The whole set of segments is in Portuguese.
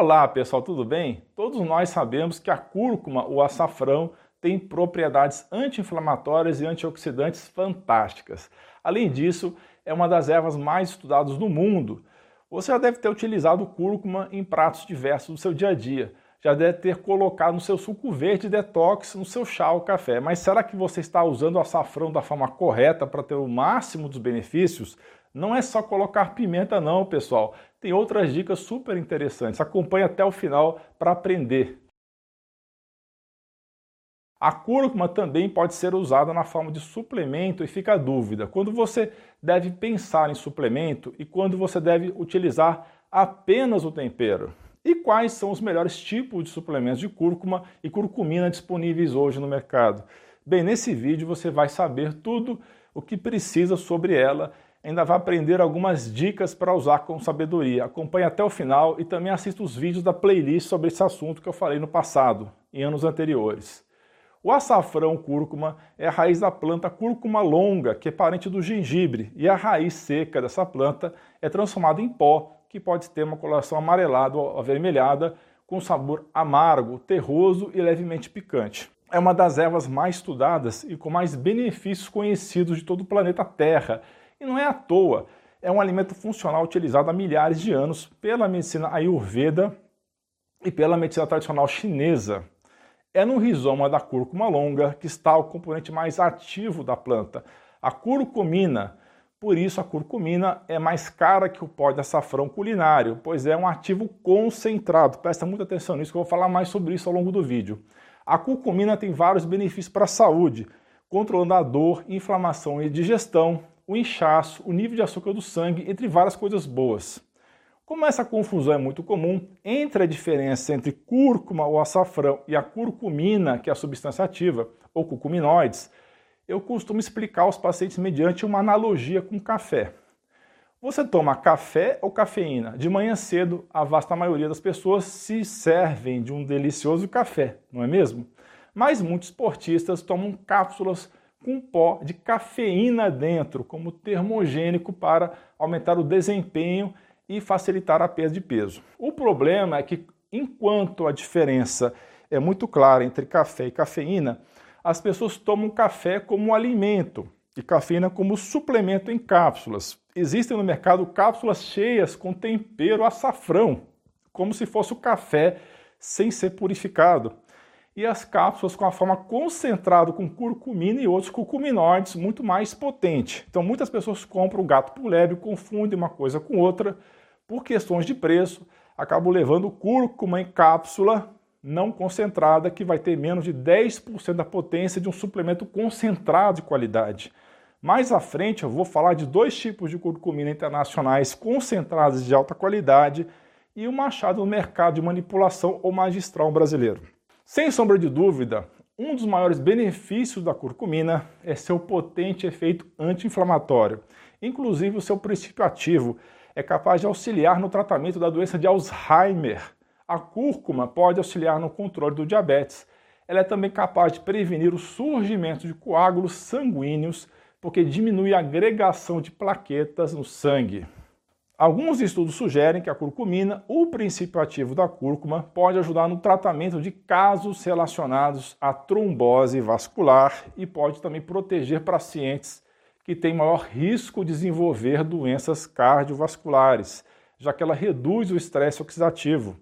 Olá pessoal, tudo bem? Todos nós sabemos que a cúrcuma, o açafrão, tem propriedades anti-inflamatórias e antioxidantes fantásticas. Além disso, é uma das ervas mais estudadas no mundo. Você já deve ter utilizado cúrcuma em pratos diversos do seu dia a dia. Já deve ter colocado no seu suco verde detox, no seu chá ou café. Mas será que você está usando o açafrão da forma correta para ter o máximo dos benefícios? Não é só colocar pimenta não, pessoal. Tem outras dicas super interessantes. Acompanhe até o final para aprender. A cúrcuma também pode ser usada na forma de suplemento e fica a dúvida quando você deve pensar em suplemento e quando você deve utilizar apenas o tempero. E quais são os melhores tipos de suplementos de cúrcuma e curcumina disponíveis hoje no mercado? Bem, nesse vídeo você vai saber tudo o que precisa sobre ela ainda vai aprender algumas dicas para usar com sabedoria. Acompanhe até o final e também assista os vídeos da playlist sobre esse assunto que eu falei no passado, em anos anteriores. O açafrão cúrcuma é a raiz da planta cúrcuma longa, que é parente do gengibre, e a raiz seca dessa planta é transformada em pó, que pode ter uma coloração amarelada ou avermelhada, com sabor amargo, terroso e levemente picante. É uma das ervas mais estudadas e com mais benefícios conhecidos de todo o planeta Terra e não é à toa, é um alimento funcional utilizado há milhares de anos pela medicina ayurveda e pela medicina tradicional chinesa. É no rizoma da cúrcuma longa que está o componente mais ativo da planta, a curcumina. Por isso, a curcumina é mais cara que o pó de açafrão culinário, pois é um ativo concentrado. Presta muita atenção nisso, que eu vou falar mais sobre isso ao longo do vídeo. A curcumina tem vários benefícios para a saúde, controlando a dor, inflamação e digestão, o inchaço, o nível de açúcar do sangue, entre várias coisas boas. Como essa confusão é muito comum entre a diferença entre cúrcuma ou açafrão e a curcumina, que é a substância ativa, ou curcuminoides, eu costumo explicar aos pacientes mediante uma analogia com café. Você toma café ou cafeína? De manhã cedo, a vasta maioria das pessoas se servem de um delicioso café, não é mesmo? Mas muitos esportistas tomam cápsulas com pó de cafeína dentro, como termogênico para aumentar o desempenho e facilitar a perda de peso. O problema é que, enquanto a diferença é muito clara entre café e cafeína, as pessoas tomam café como alimento e cafeína como suplemento em cápsulas. Existem no mercado cápsulas cheias com tempero açafrão, como se fosse o café sem ser purificado e as cápsulas com a forma concentrada com curcumina e outros curcuminoides muito mais potente. Então muitas pessoas compram o gato lebre, confundem uma coisa com outra, por questões de preço, acabam levando cúrcuma em cápsula não concentrada, que vai ter menos de 10% da potência de um suplemento concentrado de qualidade. Mais à frente eu vou falar de dois tipos de curcumina internacionais concentradas de alta qualidade e uma achada no mercado de manipulação ou magistral brasileiro. Sem sombra de dúvida, um dos maiores benefícios da curcumina é seu potente efeito anti-inflamatório. Inclusive, o seu princípio ativo é capaz de auxiliar no tratamento da doença de Alzheimer. A cúrcuma pode auxiliar no controle do diabetes. Ela é também capaz de prevenir o surgimento de coágulos sanguíneos, porque diminui a agregação de plaquetas no sangue. Alguns estudos sugerem que a curcumina, o princípio ativo da cúrcuma, pode ajudar no tratamento de casos relacionados à trombose vascular e pode também proteger pacientes que têm maior risco de desenvolver doenças cardiovasculares, já que ela reduz o estresse oxidativo.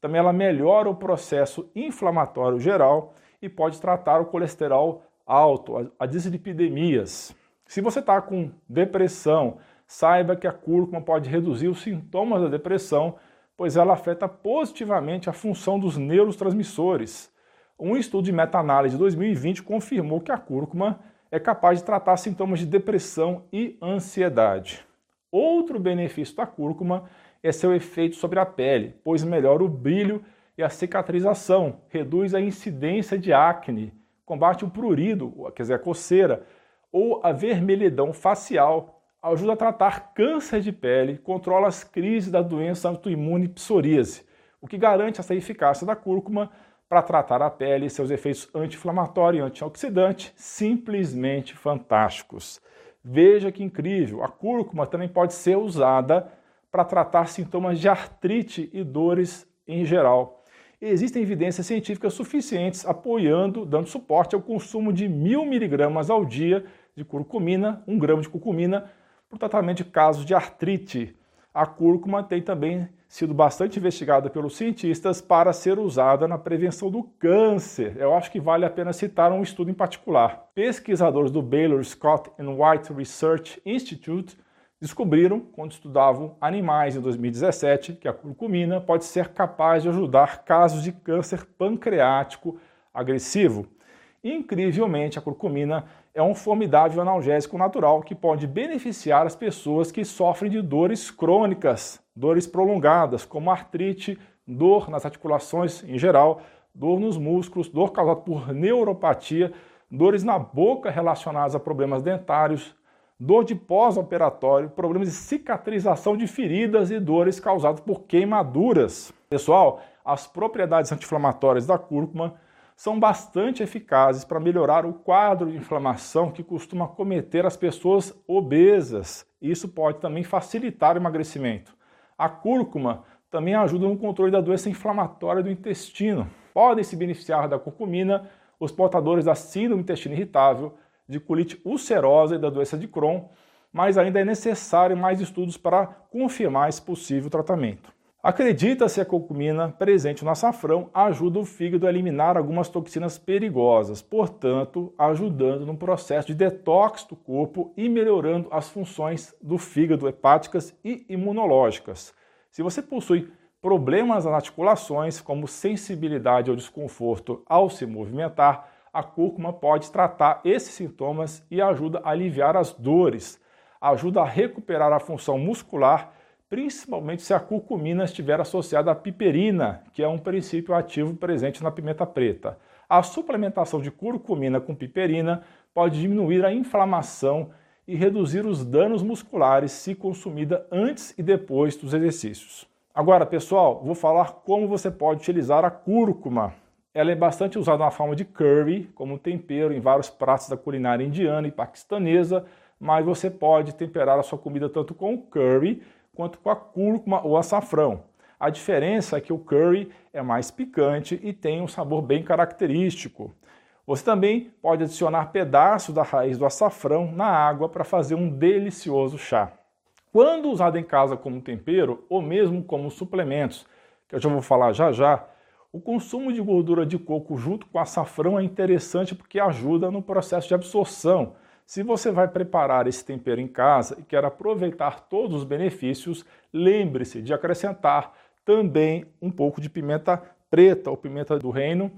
Também ela melhora o processo inflamatório geral e pode tratar o colesterol alto, as dislipidemias. Se você está com depressão, saiba que a cúrcuma pode reduzir os sintomas da depressão, pois ela afeta positivamente a função dos neurotransmissores. Um estudo de meta-análise de 2020 confirmou que a cúrcuma é capaz de tratar sintomas de depressão e ansiedade. Outro benefício da cúrcuma é seu efeito sobre a pele, pois melhora o brilho e a cicatrização, reduz a incidência de acne, combate o prurido, quer dizer, a coceira, ou a vermelhidão facial, ajuda a tratar câncer de pele, controla as crises da doença autoimune psoríase, o que garante essa eficácia da cúrcuma para tratar a pele e seus efeitos anti-inflamatório e antioxidante simplesmente fantásticos. Veja que incrível, a cúrcuma também pode ser usada para tratar sintomas de artrite e dores em geral. Existem evidências científicas suficientes apoiando, dando suporte ao consumo de mil miligramas ao dia de curcumina, um grama de curcumina, para o tratamento de casos de artrite. A cúrcuma tem também sido bastante investigada pelos cientistas para ser usada na prevenção do câncer. Eu acho que vale a pena citar um estudo em particular. Pesquisadores do Baylor Scott and White Research Institute descobriram, quando estudavam animais em 2017, que a curcumina pode ser capaz de ajudar casos de câncer pancreático agressivo. Incrivelmente, a curcumina é um formidável analgésico natural que pode beneficiar as pessoas que sofrem de dores crônicas, dores prolongadas, como artrite, dor nas articulações em geral, dor nos músculos, dor causada por neuropatia, dores na boca relacionadas a problemas dentários, dor de pós-operatório, problemas de cicatrização de feridas e dores causadas por queimaduras. Pessoal, as propriedades anti-inflamatórias da cúrcuma são bastante eficazes para melhorar o quadro de inflamação que costuma cometer as pessoas obesas. Isso pode também facilitar o emagrecimento. A cúrcuma também ajuda no controle da doença inflamatória do intestino. Podem se beneficiar da curcumina os portadores da síndrome do intestino irritável, de colite ulcerosa e da doença de Crohn, mas ainda é necessário mais estudos para confirmar esse possível tratamento. Acredita-se que a curcumina presente no açafrão ajuda o fígado a eliminar algumas toxinas perigosas, portanto, ajudando no processo de detox do corpo e melhorando as funções do fígado hepáticas e imunológicas. Se você possui problemas nas articulações, como sensibilidade ou desconforto ao se movimentar, a cúrcuma pode tratar esses sintomas e ajuda a aliviar as dores, ajuda a recuperar a função muscular principalmente se a curcumina estiver associada à piperina, que é um princípio ativo presente na pimenta preta. A suplementação de curcumina com piperina pode diminuir a inflamação e reduzir os danos musculares se consumida antes e depois dos exercícios. Agora, pessoal, vou falar como você pode utilizar a cúrcuma. Ela é bastante usada na forma de curry, como tempero em vários pratos da culinária indiana e paquistanesa, mas você pode temperar a sua comida tanto com curry quanto com a cúrcuma ou açafrão. A diferença é que o curry é mais picante e tem um sabor bem característico. Você também pode adicionar pedaços da raiz do açafrão na água para fazer um delicioso chá. Quando usado em casa como tempero ou mesmo como suplementos, que eu já vou falar já já, o consumo de gordura de coco junto com açafrão é interessante porque ajuda no processo de absorção se você vai preparar esse tempero em casa e quer aproveitar todos os benefícios, lembre-se de acrescentar também um pouco de pimenta preta ou pimenta do reino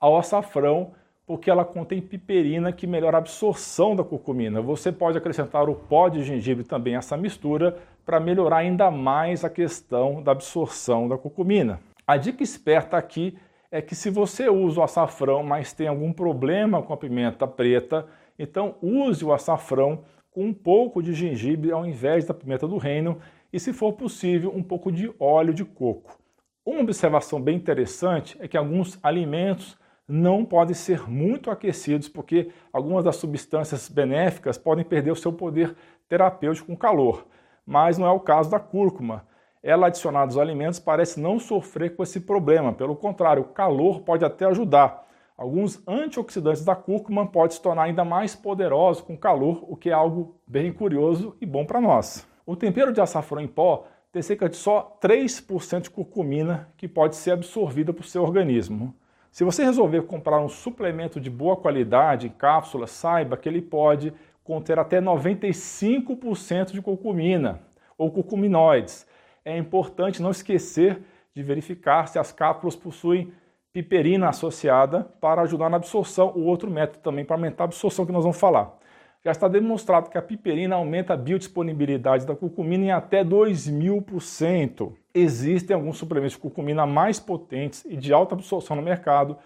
ao açafrão, porque ela contém piperina que melhora a absorção da curcumina. Você pode acrescentar o pó de gengibre também a essa mistura para melhorar ainda mais a questão da absorção da curcumina. A dica esperta aqui é que se você usa o açafrão, mas tem algum problema com a pimenta preta, então use o açafrão com um pouco de gengibre ao invés da pimenta do reino e, se for possível, um pouco de óleo de coco. Uma observação bem interessante é que alguns alimentos não podem ser muito aquecidos porque algumas das substâncias benéficas podem perder o seu poder terapêutico com calor, mas não é o caso da cúrcuma. Ela adicionada aos alimentos parece não sofrer com esse problema, pelo contrário, o calor pode até ajudar. Alguns antioxidantes da cúrcuma podem se tornar ainda mais poderosos com calor, o que é algo bem curioso e bom para nós. O tempero de açafrão em pó tem cerca de só 3% de curcumina que pode ser absorvida por seu organismo. Se você resolver comprar um suplemento de boa qualidade em cápsula, saiba que ele pode conter até 95% de curcumina ou curcuminoides. É importante não esquecer de verificar se as cápsulas possuem piperina associada para ajudar na absorção. O outro método também para aumentar a absorção que nós vamos falar. Já está demonstrado que a piperina aumenta a biodisponibilidade da curcumina em até 2000%. Existem alguns suplementos de curcumina mais potentes e de alta absorção no mercado,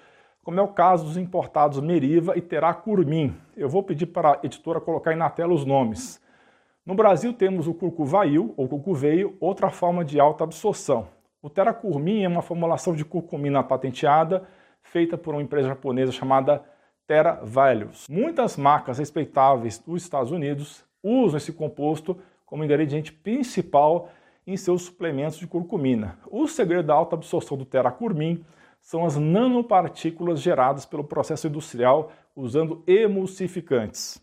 como é o caso dos importados Meriva e Teracurmin. Eu vou pedir para a editora colocar aí na tela os nomes. No Brasil temos o curcuvail ou curcuveio, outra forma de alta absorção. O teracurmin é uma formulação de curcumina patenteada feita por uma empresa japonesa chamada Terra Values. Muitas marcas respeitáveis dos Estados Unidos usam esse composto como ingrediente principal em seus suplementos de curcumina. O segredo da alta absorção do teracurmin são as nanopartículas geradas pelo processo industrial usando emulsificantes.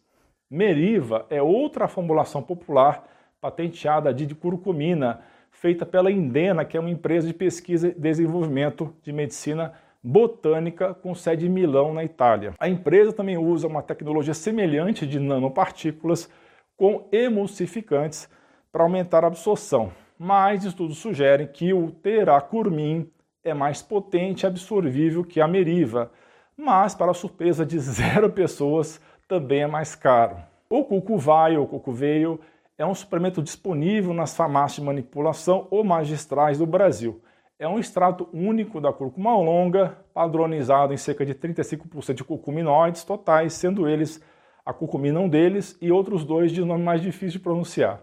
Meriva é outra formulação popular patenteada de curcumina, feita pela Indena, que é uma empresa de pesquisa e desenvolvimento de medicina botânica com sede em Milão, na Itália. A empresa também usa uma tecnologia semelhante de nanopartículas com emulsificantes para aumentar a absorção. Mas estudos sugerem que o teracurmin é mais potente e absorvível que a meriva, mas para surpresa de zero pessoas também é mais caro. O cucuvaio ou cucuveio é um suplemento disponível nas farmácias de manipulação ou magistrais do Brasil. É um extrato único da cúrcuma longa, padronizado em cerca de 35% de curcuminoides totais, sendo eles a curcumina um deles e outros dois de nome mais difícil de pronunciar.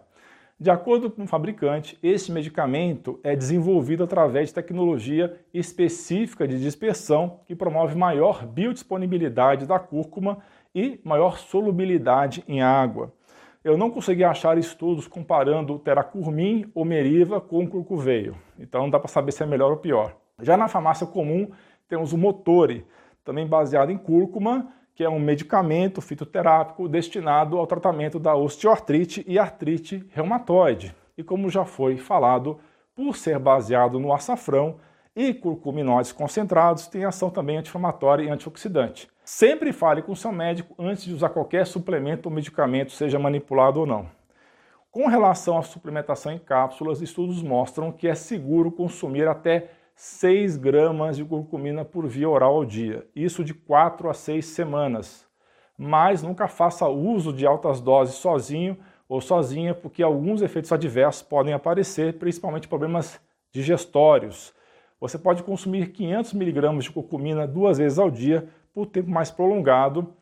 De acordo com o fabricante, esse medicamento é desenvolvido através de tecnologia específica de dispersão que promove maior biodisponibilidade da cúrcuma e maior solubilidade em água. Eu não consegui achar estudos comparando teracurmin ou meriva com curcuveio, então não dá para saber se é melhor ou pior. Já na farmácia comum, temos o Motori, também baseado em cúrcuma, que é um medicamento fitoterápico destinado ao tratamento da osteoartrite e artrite reumatoide. E como já foi falado, por ser baseado no açafrão e curcuminóides concentrados, tem ação também anti-inflamatória e antioxidante. Sempre fale com seu médico antes de usar qualquer suplemento ou medicamento, seja manipulado ou não. Com relação à suplementação em cápsulas, estudos mostram que é seguro consumir até 6 gramas de curcumina por via oral ao dia, isso de 4 a 6 semanas. Mas nunca faça uso de altas doses sozinho ou sozinha, porque alguns efeitos adversos podem aparecer, principalmente problemas digestórios. Você pode consumir 500 mg de curcumina duas vezes ao dia por tempo mais prolongado,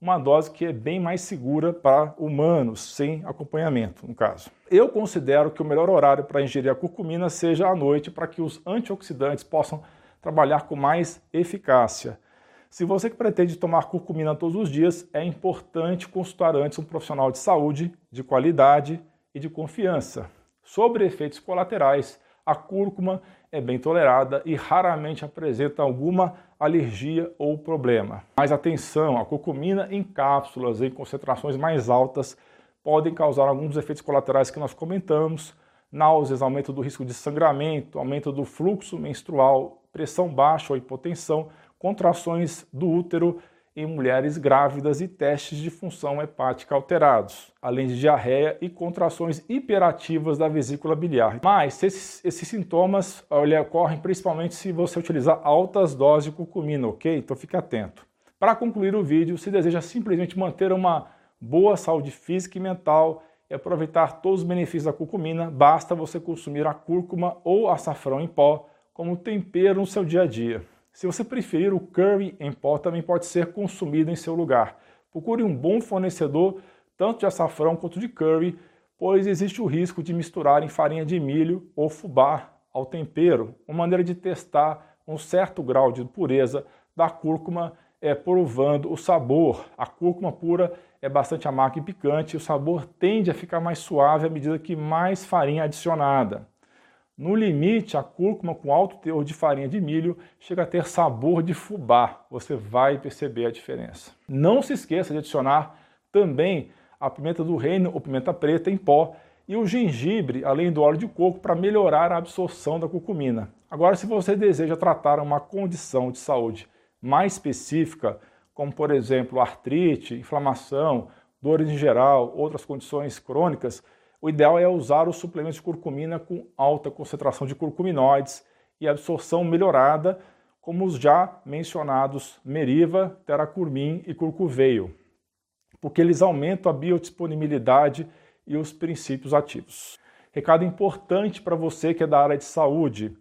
uma dose que é bem mais segura para humanos, sem acompanhamento, no caso. Eu considero que o melhor horário para ingerir a curcumina seja à noite, para que os antioxidantes possam trabalhar com mais eficácia. Se você que pretende tomar curcumina todos os dias, é importante consultar antes um profissional de saúde, de qualidade e de confiança. Sobre efeitos colaterais, a cúrcuma é bem tolerada e raramente apresenta alguma alergia ou problema. Mas atenção, a curcumina em cápsulas em concentrações mais altas podem causar alguns dos efeitos colaterais que nós comentamos, náuseas, aumento do risco de sangramento, aumento do fluxo menstrual, pressão baixa ou hipotensão, contrações do útero em mulheres grávidas e testes de função hepática alterados, além de diarreia e contrações hiperativas da vesícula biliar. Mas esses, esses sintomas olha, ocorrem principalmente se você utilizar altas doses de curcumina, ok? Então fique atento. Para concluir o vídeo, se deseja simplesmente manter uma boa saúde física e mental e aproveitar todos os benefícios da curcumina, basta você consumir a cúrcuma ou açafrão em pó como tempero no seu dia a dia. Se você preferir, o curry em pó também pode ser consumido em seu lugar. Procure um bom fornecedor, tanto de açafrão quanto de curry, pois existe o risco de misturar em farinha de milho ou fubá ao tempero. Uma maneira de testar um certo grau de pureza da cúrcuma é provando o sabor. A cúrcuma pura é bastante amarga e picante, e o sabor tende a ficar mais suave à medida que mais farinha é adicionada. No limite, a cúrcuma com alto teor de farinha de milho chega a ter sabor de fubá. Você vai perceber a diferença. Não se esqueça de adicionar também a pimenta do reino ou pimenta preta em pó e o gengibre, além do óleo de coco, para melhorar a absorção da curcumina. Agora, se você deseja tratar uma condição de saúde mais específica, como por exemplo artrite, inflamação, dores em geral, outras condições crônicas, o ideal é usar os suplementos de curcumina com alta concentração de curcuminoides e absorção melhorada, como os já mencionados meriva, teracurmin e curcuveio, porque eles aumentam a biodisponibilidade e os princípios ativos. Recado importante para você que é da área de saúde.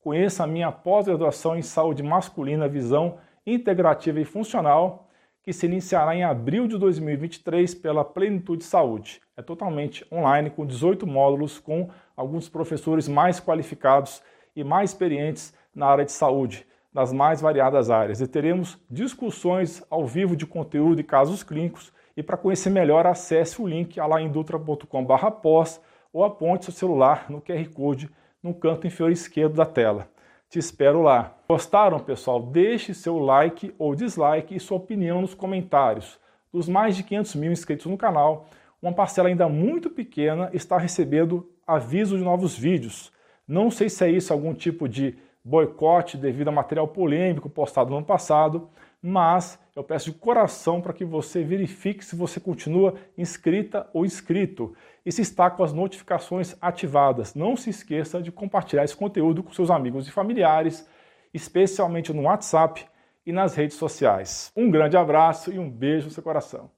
Conheça a minha pós-graduação em saúde masculina, visão integrativa e funcional que se iniciará em abril de 2023 pela Plenitude Saúde. É totalmente online, com 18 módulos, com alguns professores mais qualificados e mais experientes na área de saúde, nas mais variadas áreas. E teremos discussões ao vivo de conteúdo e casos clínicos. E para conhecer melhor, acesse o link alaindutra.com.br pós ou aponte seu celular no QR Code no canto inferior esquerdo da tela. Te espero lá. Gostaram, pessoal? Deixe seu like ou dislike e sua opinião nos comentários. Dos mais de 500 mil inscritos no canal, uma parcela ainda muito pequena está recebendo aviso de novos vídeos. Não sei se é isso algum tipo de boicote devido a material polêmico postado no ano passado, mas eu peço de coração para que você verifique se você continua inscrita ou inscrito e se está com as notificações ativadas. Não se esqueça de compartilhar esse conteúdo com seus amigos e familiares, especialmente no WhatsApp e nas redes sociais. Um grande abraço e um beijo no seu coração.